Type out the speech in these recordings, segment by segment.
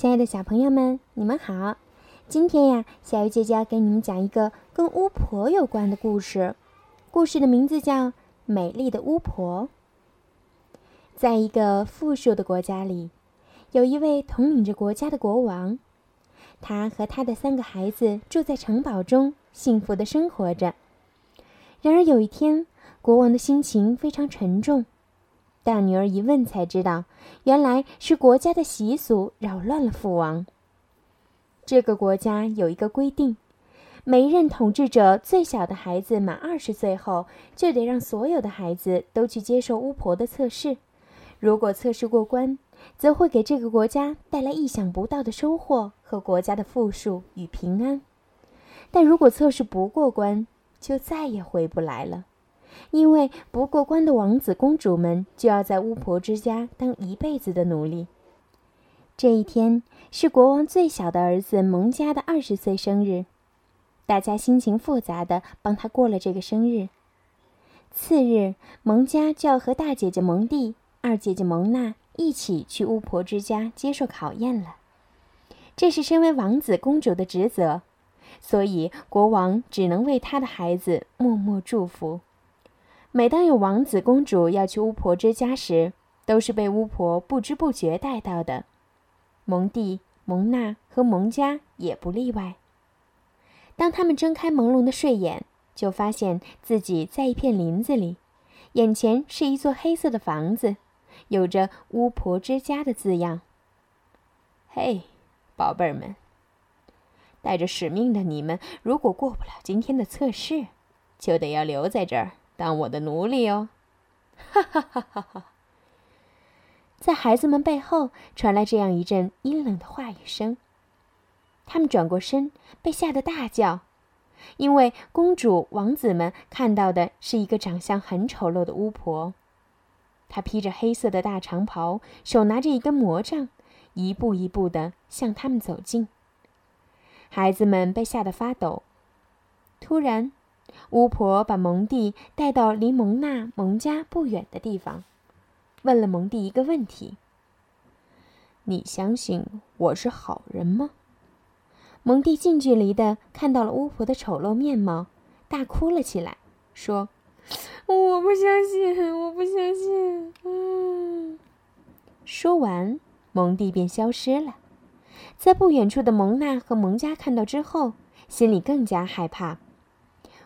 亲爱的小朋友们，你们好！今天呀，小鱼姐姐要给你们讲一个跟巫婆有关的故事。故事的名字叫《美丽的巫婆》。在一个富庶的国家里，有一位统领着国家的国王，他和他的三个孩子住在城堡中，幸福的生活着。然而有一天，国王的心情非常沉重。大女儿一问才知道，原来是国家的习俗扰乱了父王。这个国家有一个规定，每一任统治者最小的孩子满二十岁后，就得让所有的孩子都去接受巫婆的测试。如果测试过关，则会给这个国家带来意想不到的收获和国家的富庶与平安。但如果测试不过关，就再也回不来了。因为不过关的王子公主们就要在巫婆之家当一辈子的奴隶。这一天是国王最小的儿子蒙加的二十岁生日，大家心情复杂的帮他过了这个生日。次日，蒙加就要和大姐姐蒙蒂、二姐姐蒙娜一起去巫婆之家接受考验了。这是身为王子公主的职责，所以国王只能为他的孩子默默祝福。每当有王子公主要去巫婆之家时，都是被巫婆不知不觉带到的。蒙蒂、蒙娜和蒙加也不例外。当他们睁开朦胧的睡眼，就发现自己在一片林子里，眼前是一座黑色的房子，有着“巫婆之家”的字样。嘿，宝贝儿们，带着使命的你们，如果过不了今天的测试，就得要留在这儿。当我的奴隶哦！哈哈哈哈哈！在孩子们背后传来这样一阵阴冷的话语声。他们转过身，被吓得大叫，因为公主、王子们看到的是一个长相很丑陋的巫婆。她披着黑色的大长袍，手拿着一根魔杖，一步一步的向他们走近。孩子们被吓得发抖。突然，巫婆把蒙蒂带到离蒙娜、蒙家不远的地方，问了蒙蒂一个问题：“你相信我是好人吗？”蒙蒂近距离的看到了巫婆的丑陋面貌，大哭了起来，说：“我不相信，我不相信。”嗯。说完，蒙蒂便消失了。在不远处的蒙娜和蒙家看到之后，心里更加害怕。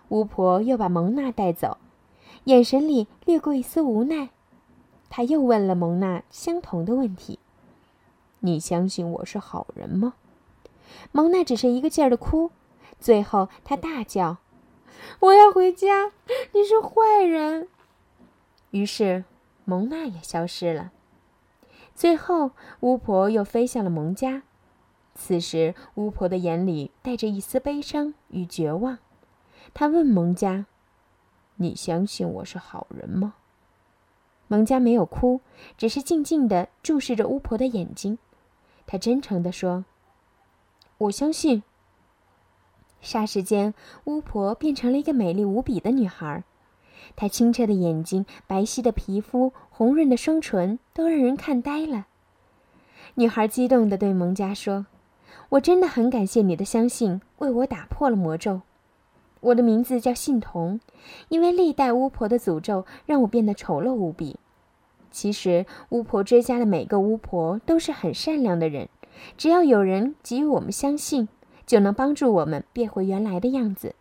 巫婆又把蒙娜带走，眼神里掠过一丝无奈。她又问了蒙娜相同的问题：“你相信我是好人吗？”蒙娜只是一个劲儿的哭，最后她大叫：“我要回家！你是坏人！”于是蒙娜也消失了。最后，巫婆又飞向了蒙家。此时，巫婆的眼里带着一丝悲伤与绝望。他问蒙家：“你相信我是好人吗？”蒙家没有哭，只是静静地注视着巫婆的眼睛。他真诚地说：“我相信。”霎时间，巫婆变成了一个美丽无比的女孩。她清澈的眼睛、白皙的皮肤、红润的双唇，都让人看呆了。女孩激动地对蒙家说：“我真的很感谢你的相信，为我打破了魔咒。”我的名字叫信童，因为历代巫婆的诅咒让我变得丑陋无比。其实，巫婆之家的每个巫婆都是很善良的人，只要有人给予我们相信，就能帮助我们变回原来的样子。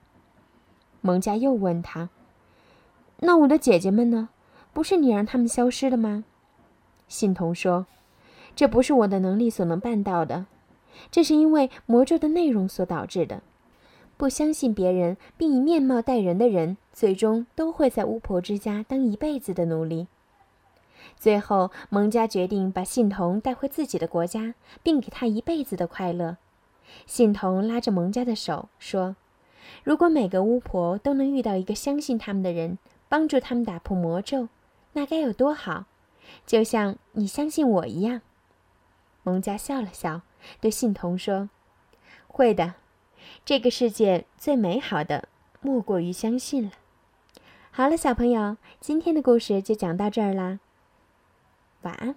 蒙家又问他：“那我的姐姐们呢？不是你让他们消失的吗？”信童说：“这不是我的能力所能办到的，这是因为魔咒的内容所导致的。”不相信别人并以面貌待人的人，最终都会在巫婆之家当一辈子的奴隶。最后，蒙家决定把信童带回自己的国家，并给他一辈子的快乐。信童拉着蒙家的手说：“如果每个巫婆都能遇到一个相信他们的人，帮助他们打破魔咒，那该有多好！就像你相信我一样。”蒙家笑了笑，对信童说：“会的。”这个世界最美好的，莫过于相信了。好了，小朋友，今天的故事就讲到这儿啦。晚安。